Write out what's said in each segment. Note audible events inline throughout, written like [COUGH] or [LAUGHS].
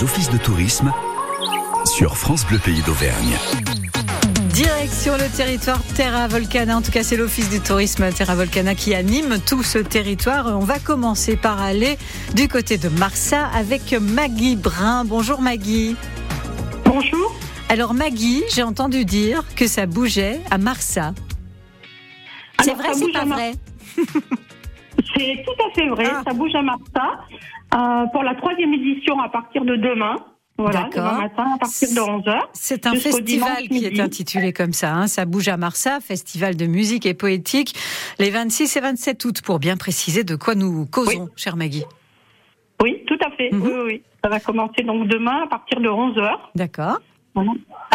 les offices de tourisme sur France Bleu Pays d'Auvergne. Direction le territoire Terra Volcana. En tout cas, c'est l'Office du tourisme Terra Volcana qui anime tout ce territoire. On va commencer par aller du côté de Marsa avec Maggie Brun. Bonjour Maggie. Bonjour. Alors Maggie, j'ai entendu dire que ça bougeait à Marsa. C'est vrai, c'est pas vrai? [LAUGHS] C'est tout à fait vrai. Ah. Ça bouge à Marsa euh, pour la troisième édition à partir de demain. Voilà, demain matin à partir de 11h. C'est un festival qui est intitulé comme ça. Hein. Ça bouge à Marsa, festival de musique et poétique, les 26 et 27 août, pour bien préciser de quoi nous causons, cher chère Maggie. Oui, tout à fait. Mhm. oui, oui. Ça va commencer donc demain à partir de 11h. D'accord.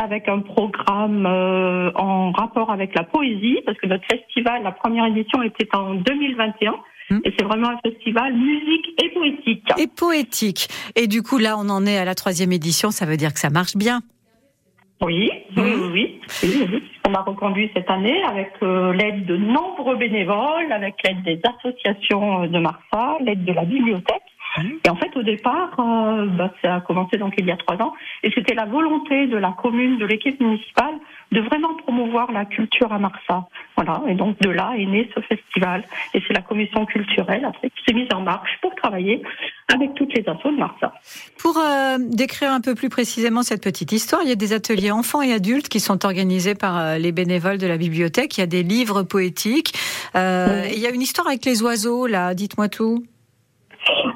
Avec un programme euh, en rapport avec la poésie, parce que notre festival, la première édition était en 2021. Hmm. Et c'est vraiment un festival musique et poétique. Et poétique. Et du coup, là, on en est à la troisième édition. Ça veut dire que ça marche bien. Oui, oui, hmm. oui, oui. On a reconduit cette année avec euh, l'aide de nombreux bénévoles, avec l'aide des associations de Marsa, l'aide de la bibliothèque. Et en fait, au départ, euh, bah, ça a commencé donc il y a trois ans, et c'était la volonté de la commune, de l'équipe municipale, de vraiment promouvoir la culture à Marsa. Voilà, et donc de là est né ce festival. Et c'est la commission culturelle après qui s'est mise en marche pour travailler avec toutes les assos de Marsa. Pour euh, décrire un peu plus précisément cette petite histoire, il y a des ateliers enfants et adultes qui sont organisés par euh, les bénévoles de la bibliothèque. Il y a des livres poétiques. Il y a une histoire avec les oiseaux là. Dites-moi tout.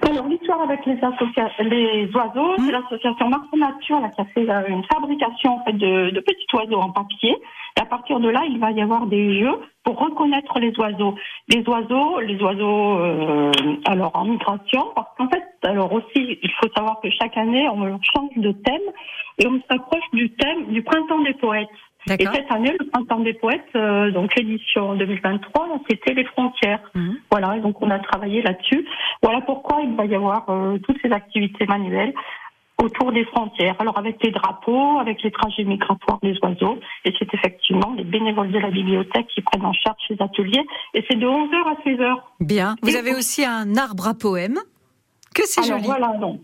Alors l'histoire avec les, les oiseaux, c'est mmh. l'association Marseille Nature qui a fait euh, une fabrication en fait, de, de, petits oiseaux en papier. Et à partir de là, il va y avoir des jeux pour reconnaître les oiseaux. Les oiseaux, les oiseaux, euh, alors en migration, parce qu'en fait, alors aussi, il faut savoir que chaque année, on change de thème et on s'approche du thème du printemps des poètes. Et cette année, le printemps des poètes, euh, donc l'édition 2023, c'était les frontières. Mhm. Voilà, et donc on a travaillé là-dessus. Voilà pourquoi il va y avoir euh, toutes ces activités manuelles autour des frontières. Alors avec les drapeaux, avec les trajets migratoires des oiseaux, et c'est effectivement les bénévoles de la bibliothèque qui prennent en charge ces ateliers, et c'est de 11h à 16h. Bien. Vous avez aussi un arbre à poème. Que c'est joli. Voilà, donc.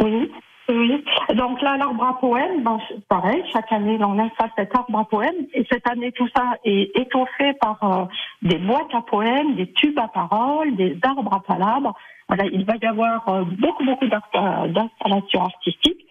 Oui. Oui. Donc là, l'arbre à poème, ben, pareil, chaque année, on installe cet arbre à poème. Et cette année, tout ça est étoffé par euh, des boîtes à poèmes, des tubes à paroles, des arbres à palabres. Voilà, il va y avoir euh, beaucoup, beaucoup d'installations artistiques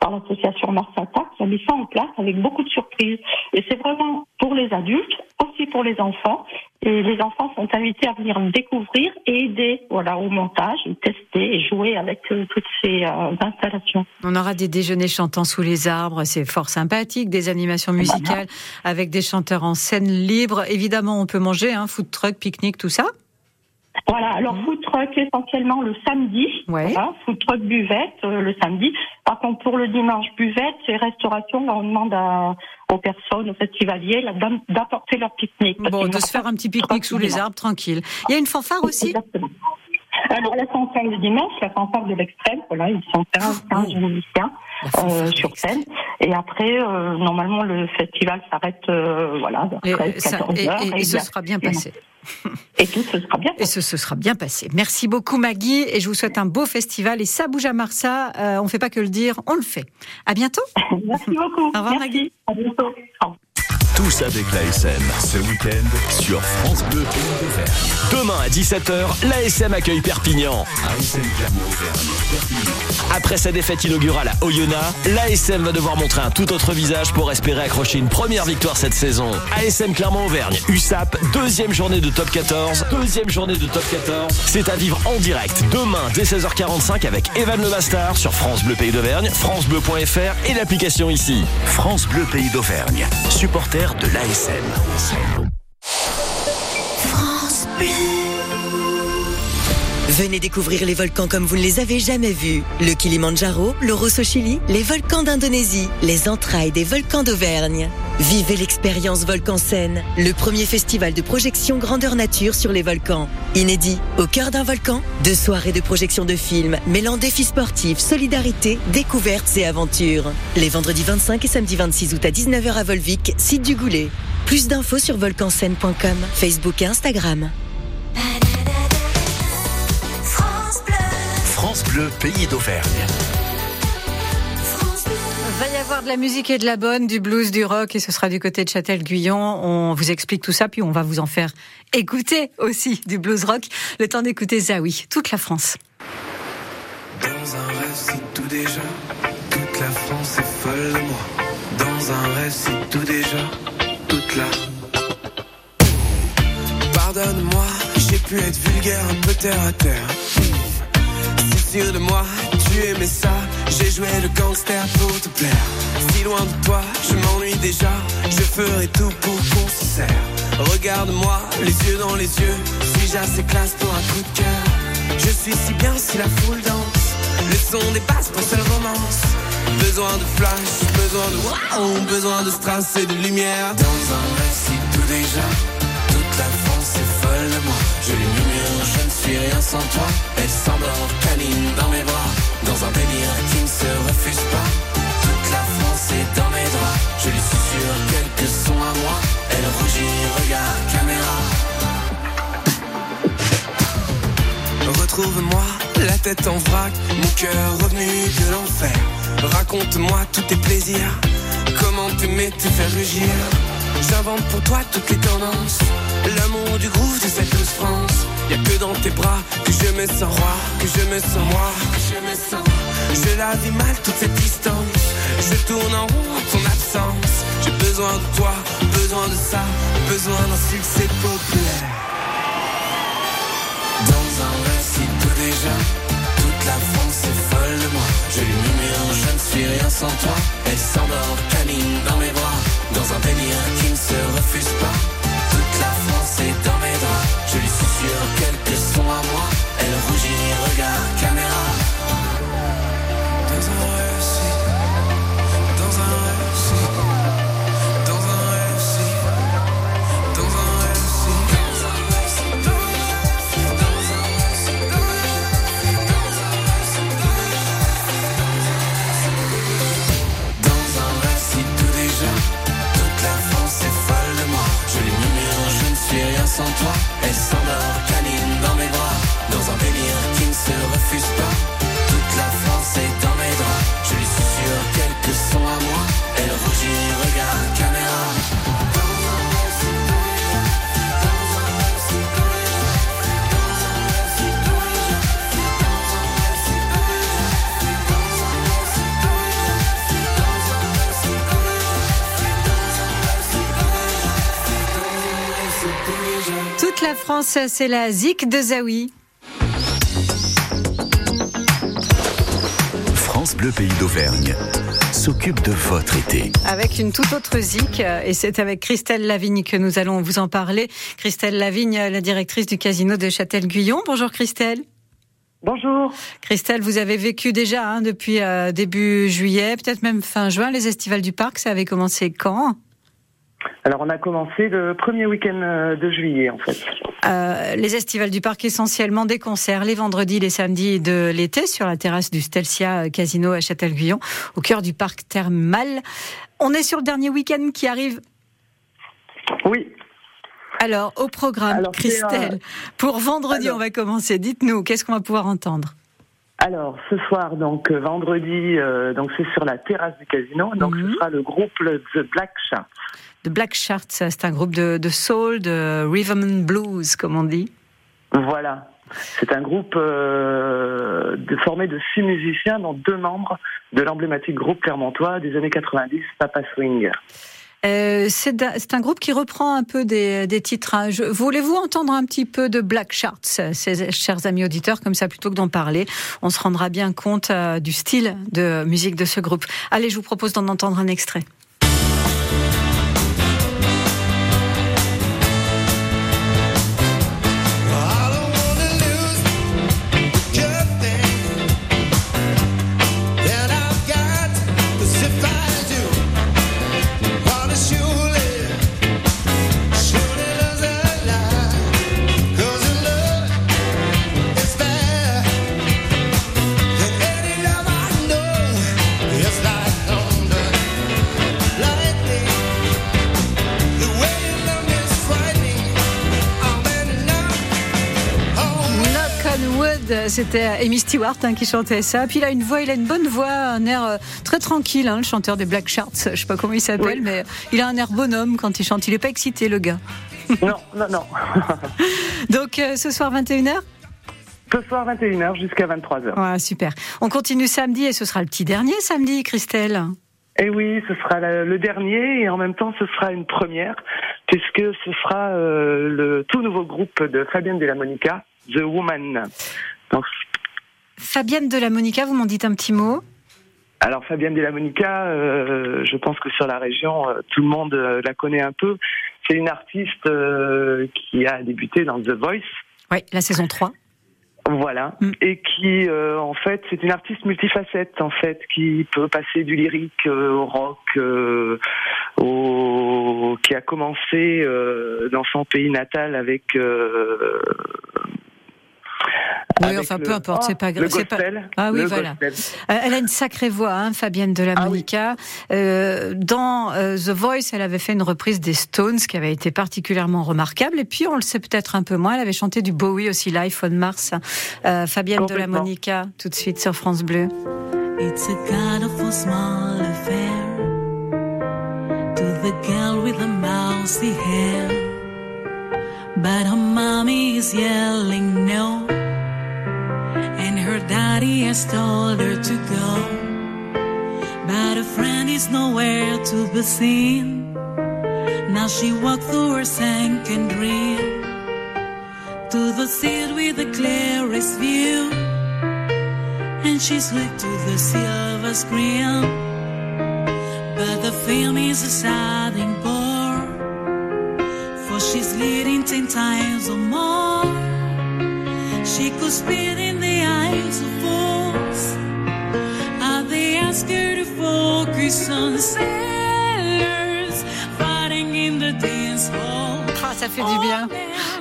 par l'association Marsata qui a mis ça en place avec beaucoup de surprises. Et c'est vraiment pour les adultes, aussi pour les enfants. Et les enfants sont invités à venir découvrir et aider voilà, au montage, tester et jouer avec euh, toutes ces euh, installations. On aura des déjeuners chantants sous les arbres, c'est fort sympathique, des animations musicales avec des chanteurs en scène libre. Évidemment, on peut manger, hein, food truck, pique-nique, tout ça. Voilà, alors mmh. food truck essentiellement le samedi, voilà, food truck buvette euh, le samedi. Par contre, pour le dimanche buvette, c'est restauration, on demande aux personnes, aux festivaliers, d'apporter leur pique-nique. Bon, de se faire un petit pique-nique sous les arbres, tranquille. Il y a une fanfare aussi? Exactement. Alors la fanfare du dimanche, la fanfare de l'extrême, voilà, ils sont 15, 15 musiciens euh, sur scène. Et après, euh, normalement, le festival s'arrête, euh, voilà, vers 14 et, heures. Et, et, ce sera bien passé. Et tout se sera bien passé. Et ce, ce, sera bien passé. Merci beaucoup Maggie et je vous souhaite un beau festival. Et ça bouge à Marsa, on ne fait pas que le dire, on le fait. À bientôt. [LAUGHS] Merci beaucoup. Au revoir Maggie. À bientôt. Tous avec l'ASM, ce week-end sur France Bleu Pays Demain à 17h, l'ASM accueille Perpignan. Après sa défaite inaugurale à Oyonnax, l'ASM va devoir montrer un tout autre visage pour espérer accrocher une première victoire cette saison. ASM Clermont-Auvergne, USAP, deuxième journée de top 14. Deuxième journée de top 14. C'est à vivre en direct demain dès 16h45 avec Evan Le Bastard sur France Bleu Pays d'Auvergne, francebleu.fr et l'application ici. France Bleu Pays d'Auvergne, supporter de l'ASM. Venez découvrir les volcans comme vous ne les avez jamais vus. Le Kilimandjaro, le Rosso Chili, les volcans d'Indonésie, les entrailles des volcans d'Auvergne. Vivez l'expérience Volcan Scène, le premier festival de projection grandeur nature sur les volcans. Inédit, au cœur d'un volcan, deux soirées de projection de films mêlant défis sportifs, solidarité, découvertes et aventures. Les vendredis 25 et samedi 26 août à 19h à Volvic, site du Goulet. Plus d'infos sur volcanscène.com, Facebook et Instagram. Bleu, pays d'Auvergne. va y avoir de la musique et de la bonne, du blues, du rock, et ce sera du côté de Châtel-Guyon. On vous explique tout ça, puis on va vous en faire écouter aussi du blues rock. Le temps d'écouter Zawi, toute la France. Dans un rêve, c'est tout déjà. Toute la France est folle de moi. Dans un rêve, c'est tout déjà. Toute la. Pardonne-moi, j'ai pu être vulgaire, un peu terre à terre. De moi, tu aimais ça. J'ai joué le gangster pour te plaire. Si loin de toi, je m'ennuie déjà. Je ferai tout pour qu'on se. Regarde-moi, les yeux dans les yeux. Suis-je assez classe pour un coup de cœur? Je suis si bien si la foule danse. Le son dépasse pour seule romance. Besoin de flash, besoin de wow, besoin de strass et de lumière. Dans un récit tout déjà, toute la France est folle de moi. Je lui murmure, je ne suis rien sans toi. Elle s'endort, dans mes bras. Dans un délire qui ne se refuse pas. Toute la France est dans mes draps. Je lui susurre quelques sons à moi. Elle rougit, regarde caméra. Retrouve-moi, la tête en vrac, mon cœur revenu de l'enfer. Raconte-moi tous tes plaisirs, comment t'aimer te faire rugir? J'invente pour toi toutes les tendances, l'amour du groove de cette France. Y'a que dans tes bras que je me sens roi, que je me sens moi, que je me sens. Je la vis mal toute cette distance, je tourne en rond en ton absence. J'ai besoin de toi, besoin de ça, besoin d'un succès populaire. Dans un récit tout déjà, toute la France est folle de moi. Je lui murmure, je ne suis rien sans toi. Elle s'endort, câline dans mes bras, dans un délire qui ne se refuse pas. Toute la France est dans mes draps. Je lui susurre quelques sons à moi. Elle rougit, regarde caméra. France, c'est la zik de Zawi. France Bleu Pays d'Auvergne s'occupe de votre été. Avec une toute autre zik, euh, et c'est avec Christelle Lavigne que nous allons vous en parler. Christelle Lavigne, la directrice du casino de Châtel-Guyon. Bonjour Christelle. Bonjour. Christelle, vous avez vécu déjà hein, depuis euh, début juillet, peut-être même fin juin, les estivales du parc. Ça avait commencé quand? Alors, on a commencé le premier week-end euh, de juillet, en fait. Euh, Les estivales du parc, essentiellement des concerts les vendredis, les samedis de l'été sur la terrasse du Stelcia Casino à Châtel-Guyon, au cœur du parc thermal. On est sur le dernier week-end qui arrive. Oui. Alors, au programme, Alors, Christelle, pour vendredi, alors- on va commencer. Dites-nous, qu'est-ce qu'on va pouvoir entendre? Alors, ce soir, donc, euh, vendredi, euh, donc c'est sur la terrasse du casino. Donc, Mhm. ce sera le groupe The Black Shark. The Black Sharks, c'est un groupe de, de soul, de rhythm and blues, comme on dit. Voilà. C'est un groupe euh, de, formé de six musiciens, dont deux membres de l'emblématique groupe clermontois des années 90, Papa Swing. Euh, c'est un groupe qui reprend un peu des, des titres. hein. Voulez-vous entendre un petit peu de Black ces chers amis auditeurs, comme ça, plutôt que d'en parler On se rendra bien compte euh, du style de musique de ce groupe. Allez, je vous propose d'en entendre un extrait. C'était Amy Stewart hein, qui chantait ça. Puis il a une voix, il a une bonne voix, un air euh, très tranquille, hein, le chanteur des Black Sharks. Je sais pas comment il s'appelle, mais il a un air bonhomme quand il chante. Il est pas excité, le gars. Non, non, non. [LAUGHS] Donc euh, ce soir 21h Ce soir 21h jusqu'à 23h. Ouais, super. On continue samedi et ce sera le petit dernier samedi, Christelle. Et oui, ce sera le dernier et en même temps ce sera une première puisque ce sera euh, le tout nouveau groupe de Fabienne de la Monica, The Woman. Fabienne de la Monica, vous m'en dites un petit mot alors Fabienne de la Monica, euh, je pense que sur la région, euh, tout le monde euh, la connaît un peu. C'est une artiste qui a débuté dans The Voice. Oui, la saison 3. Voilà. Mm. Et qui, en fait, c'est une artiste multifacette, en fait, qui peut passer du lyrique au rock, au... qui a commencé dans son pays natal avec. Oui, enfin, le- peu importe, Ah, c'est pas grave, Le c'est pas-. Ah oui, voilà. gospel. Euh, Elle a une sacrée voix, hein, Fabienne de la Ah oui. Monica. Euh, dans euh, The Voice, elle avait fait une reprise des Stones qui avait été particulièrement remarquable. Et puis, on le sait peut-être un peu moins, elle avait chanté du Bowie aussi live on Mars. Euh, Fabienne de la. Monica, tout de suite sur France Bleu. It's a kind of a small affair to the girl with the mousy hair. But her mommy is yelling no, and her daddy has told her to go. But her friend is nowhere to be seen. Now she walks through her sunken dream to the seat with the clearest view and she's hooked to the silver screen. But the film is a sad she's leading ten times or more. She could spit in the eyes of fools. How they ask her to focus on sailors fighting in the dance hall. Ah, ça fait du bien.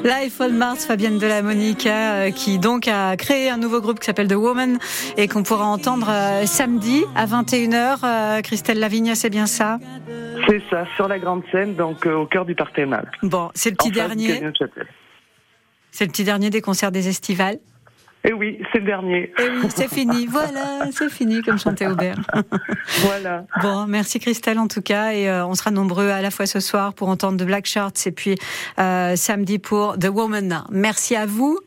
Life on Mars, Fabienne de la Monica, euh, qui donc a créé un nouveau groupe qui s'appelle The Woman et qu'on pourra entendre euh, samedi à 21h. Euh, Christelle Lavigne, c'est bien ça? C'est ça, sur la grande scène, donc euh, au cœur du Parc. Bon, c'est le petit dernier. C'est le petit dernier des concerts des estivales. Et oui, c'est le dernier. Et oui, c'est fini. [LAUGHS] Voilà, c'est fini, comme chantait Aubert. Voilà. Bon, merci Christelle en tout cas, et euh, on sera nombreux à la fois ce soir pour entendre The Black Shorts et puis euh, samedi pour The Woman. Merci à vous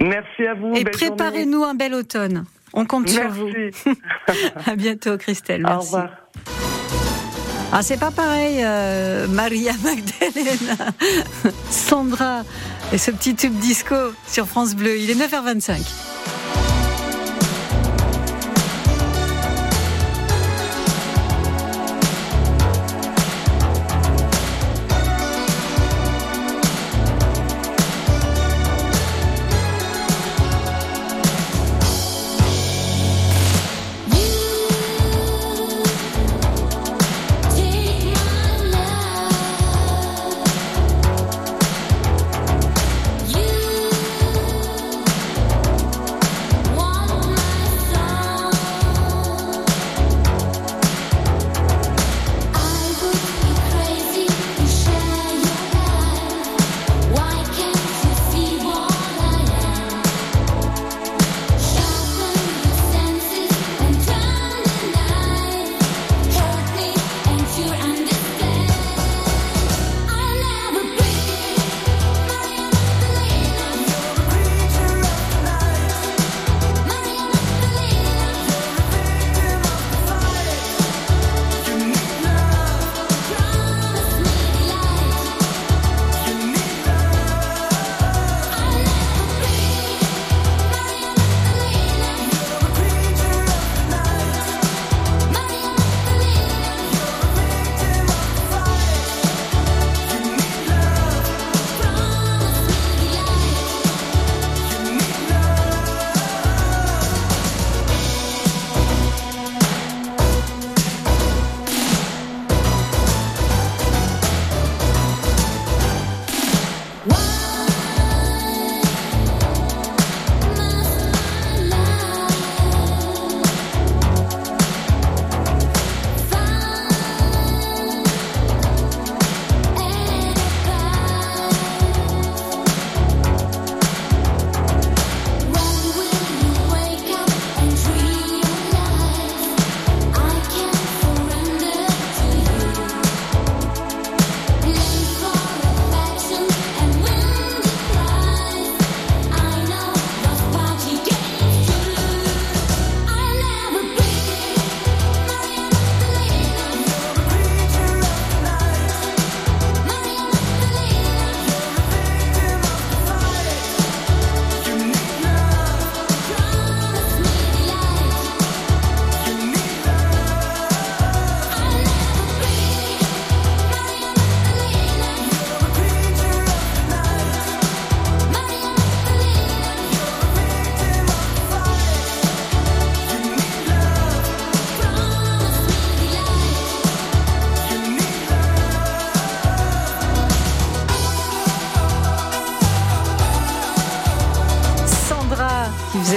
Merci à vous. et préparez-nous un bel automne. On compte sur vous. Merci. [LAUGHS] À bientôt Christelle. Au Merci. revoir. Ah, c'est pas pareil, euh, Maria [LAUGHS] Magdalena, Sandra et ce petit tube disco sur France Bleu. Il est 9h25.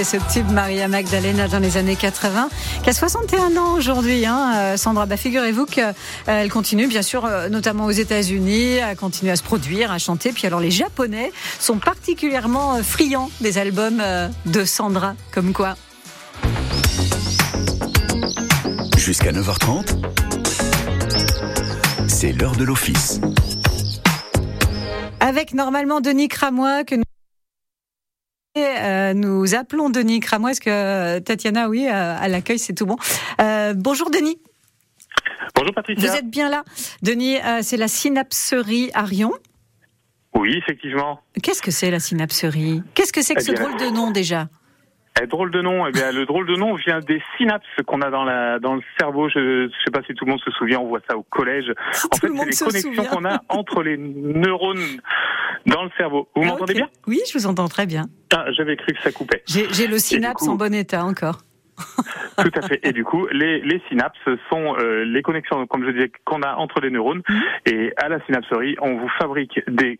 Ce tube Maria Magdalena dans les années 80, qui a 61 ans aujourd'hui. Hein, euh, Sandra, bah, figurez-vous qu'elle continue, bien sûr, euh, notamment aux États-Unis, à continuer à se produire, à chanter. Puis alors, les Japonais sont particulièrement euh, friands des albums euh, de Sandra, comme quoi. Jusqu'à 9h30, c'est l'heure de l'office. Avec normalement Denis Cramois que nous euh, nous appelons Denis Cramois. Est-ce que euh, Tatiana, oui, euh, à l'accueil, c'est tout bon. Euh, bonjour Denis. Bonjour Patricia. Vous êtes bien là. Denis, euh, c'est la synapserie Arion. Oui, effectivement. Qu'est-ce que c'est la synapserie? Qu'est-ce que c'est que Eh ce bien, drôle de nom déjà? Eh, drôle de nom. Eh bien, le drôle de nom vient des synapses qu'on a dans la dans le cerveau. Je ne sais pas si tout le monde se souvient. On voit ça au collège. En Tout fait, le c'est les connexions qu'on a [LAUGHS] entre les neurones dans le cerveau. Vous Ah, m'entendez bien? Oui, je vous entends très bien. ah, J'avais cru que ça coupait. J'ai j'ai le synapse coup- en bon état encore. [LAUGHS] Tout à fait. Et du coup, les, les synapses sont euh, les connexions, comme je disais, qu'on a entre les neurones. Mhm. Et à la synapserie, on vous fabrique des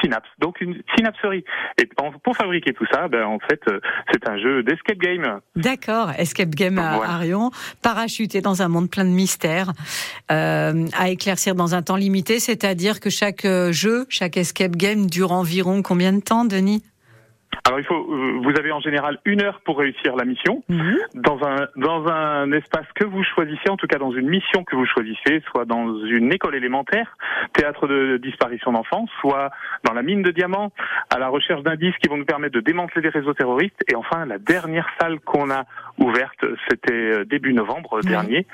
synapses. Donc une synapserie. Et pour fabriquer tout ça, ben, en fait, euh, c'est un jeu d'escape game. D'accord, Escape Game à Voilà. Arion, parachuté dans un monde plein de mystères, euh, à éclaircir dans un temps limité, c'est-à-dire que chaque euh, jeu, chaque Escape Game dure environ combien de temps, Denis? Alors il faut, euh, vous avez en général une heure pour réussir la mission. Mhm. dans un dans un espace que vous choisissez, en tout cas dans une mission que vous choisissez, soit dans une école élémentaire, théâtre de disparition d'enfants, soit dans la mine de diamants, à la recherche d'indices qui vont nous permettre de démanteler des réseaux terroristes, et enfin la dernière salle qu'on a ouverte, c'était euh, début novembre dernier,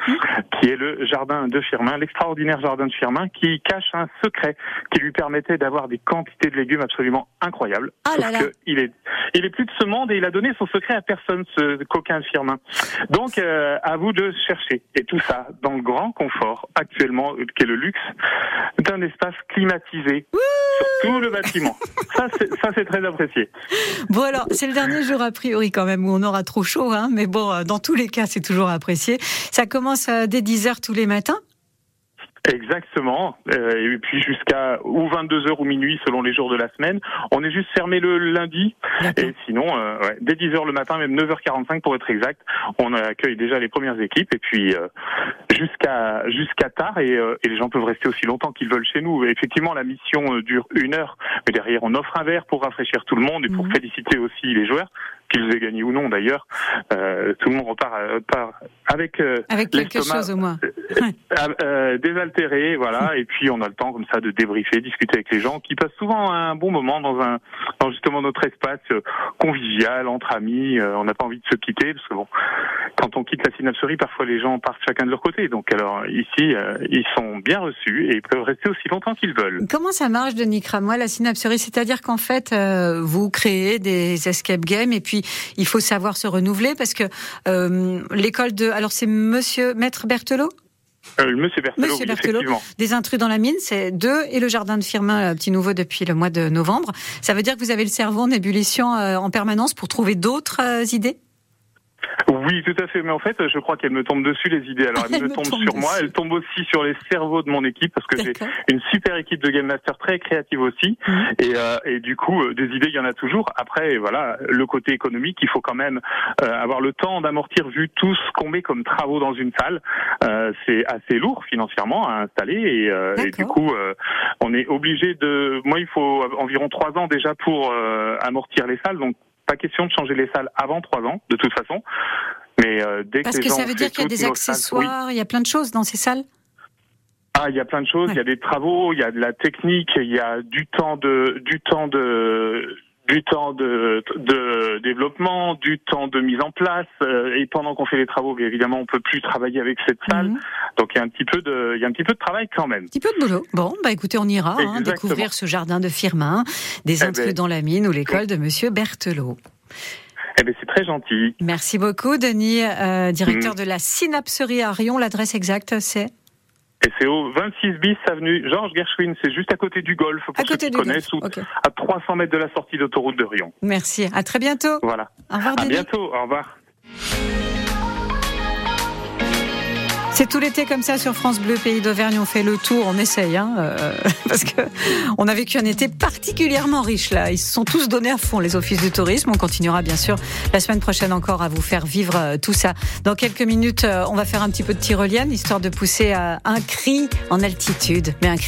qui est le jardin de Firmin, l'extraordinaire jardin de Firmin, qui cache un secret qui lui permettait d'avoir des quantités de légumes absolument incroyables. Ah là. que il est il est plus de ce monde et il a donné son secret à personne, ce coquin Firmin. Donc, euh, à vous de chercher. Et tout ça dans le grand confort actuellement, euh, qui est le luxe d'un espace climatisé sur tout le bâtiment. Ça, c'est, ça, c'est très apprécié. Bon alors, c'est le dernier jour a priori quand même où on aura trop chaud, hein, mais bon, euh, dans tous les cas, c'est toujours apprécié. Ça commence euh, dès 10h tous les matins Exactement. Euh, et puis jusqu'à ou 22h ou minuit selon les jours de la semaine. On est juste fermé le lundi. Et sinon, euh, ouais, dès 10h le matin, même 9h45 pour être exact, on accueille déjà les premières équipes. Et puis euh, jusqu'à jusqu'à tard. Et, euh, et les gens peuvent rester aussi longtemps qu'ils veulent chez nous. Et effectivement, la mission euh, dure une heure. Mais derrière, on offre un verre pour rafraîchir tout le monde et pour Mhm. féliciter aussi les joueurs, qu'ils aient gagné ou non d'ailleurs. Euh, tout le monde repart, euh, avec... euh, Avec quelque chose au moins. euh, euh, désaltéré, voilà, [LAUGHS] et puis on a le temps comme ça de débriefer, discuter avec les gens qui passent souvent un bon moment dans un dans justement notre espace euh, convivial entre amis. euh, on n'a pas envie de se quitter parce que bon, quand on quitte la synapserie, parfois les gens partent chacun de leur côté. Donc alors ici, euh, ils sont bien reçus et ils peuvent rester aussi longtemps qu'ils veulent. Comment ça marche, Denis Cramois, la synapserie? C'est-à-dire qu'en fait, euh, vous créez des escape games et puis il faut savoir se renouveler parce que euh, l'école de... Alors c'est Monsieur Maître Berthelot? Euh, Monsieur Berthelot, Monsieur oui, Berthelot. effectivement. Des intrus dans la mine, c'est deux, et le jardin de Firmin, petit nouveau depuis le mois de novembre. Ça veut dire que vous avez le cerveau en ébullition euh, en permanence pour trouver d'autres idées? Oui, tout à fait. Mais en fait, je crois qu'elle me tombe dessus les idées. Alors, elle, [LAUGHS] Elle me me tombe, tombe sur moi. Elle tombe aussi sur les cerveaux de mon équipe parce que j'ai une super équipe de game master très créative aussi. Mhm. Et, euh, et du coup, euh, des idées, il y en a toujours. Après, voilà, le côté économique, il faut quand même euh, avoir le temps d'amortir vu tout ce qu'on met comme travaux dans une salle. Euh, c'est assez lourd financièrement à installer et, euh, et du coup, euh, on est obligé de. Moi, il faut environ trois ans déjà pour euh, amortir les salles. Donc, pas question de changer les salles avant trois ans, de toute façon. Mais euh, dès Parce que, que ça veut dire qu'il y a des oui. accessoires, il y a plein de choses dans ces salles? Ah, il y a plein de choses. Il y a des travaux, il y a de la technique, il y a du temps de, du temps de, du temps de, de développement, du temps de mise en place. euh, et pendant qu'on fait les travaux, bien évidemment, on peut plus travailler avec cette salle. Mhm. Donc il y a un petit peu de, il y a un petit peu de travail quand même. Un petit peu de boulot. Bon, bah écoutez, on ira hein, découvrir ce jardin de Firmin, des Eh intrus ben, dans la mine ou l'école de Monsieur Berthelot. Eh ben c'est très gentil. Merci beaucoup, Denis, euh, directeur Mhm. de la synapserie à Rion. L'adresse exacte, c'est Et c'est au 26 bis avenue Georges Gershwin. C'est juste à côté du golf pour à ceux côté qui connaissent, ou à 300 mètres de la sortie d'autoroute de Rion. Merci. À très bientôt. Voilà. Au revoir, À Denis. bientôt. Au revoir. C'est tout l'été comme ça sur France Bleu, pays d'Auvergne. On fait le tour, on essaye, hein, euh, [LAUGHS] parce que on a vécu un été particulièrement riche là. Ils se sont tous donnés à fond les offices du tourisme. On continuera bien sûr la semaine prochaine encore à vous faire vivre euh, tout ça. Dans quelques minutes, euh, on va faire un petit peu de tyrolienne histoire de pousser euh, un cri en altitude, mais un cri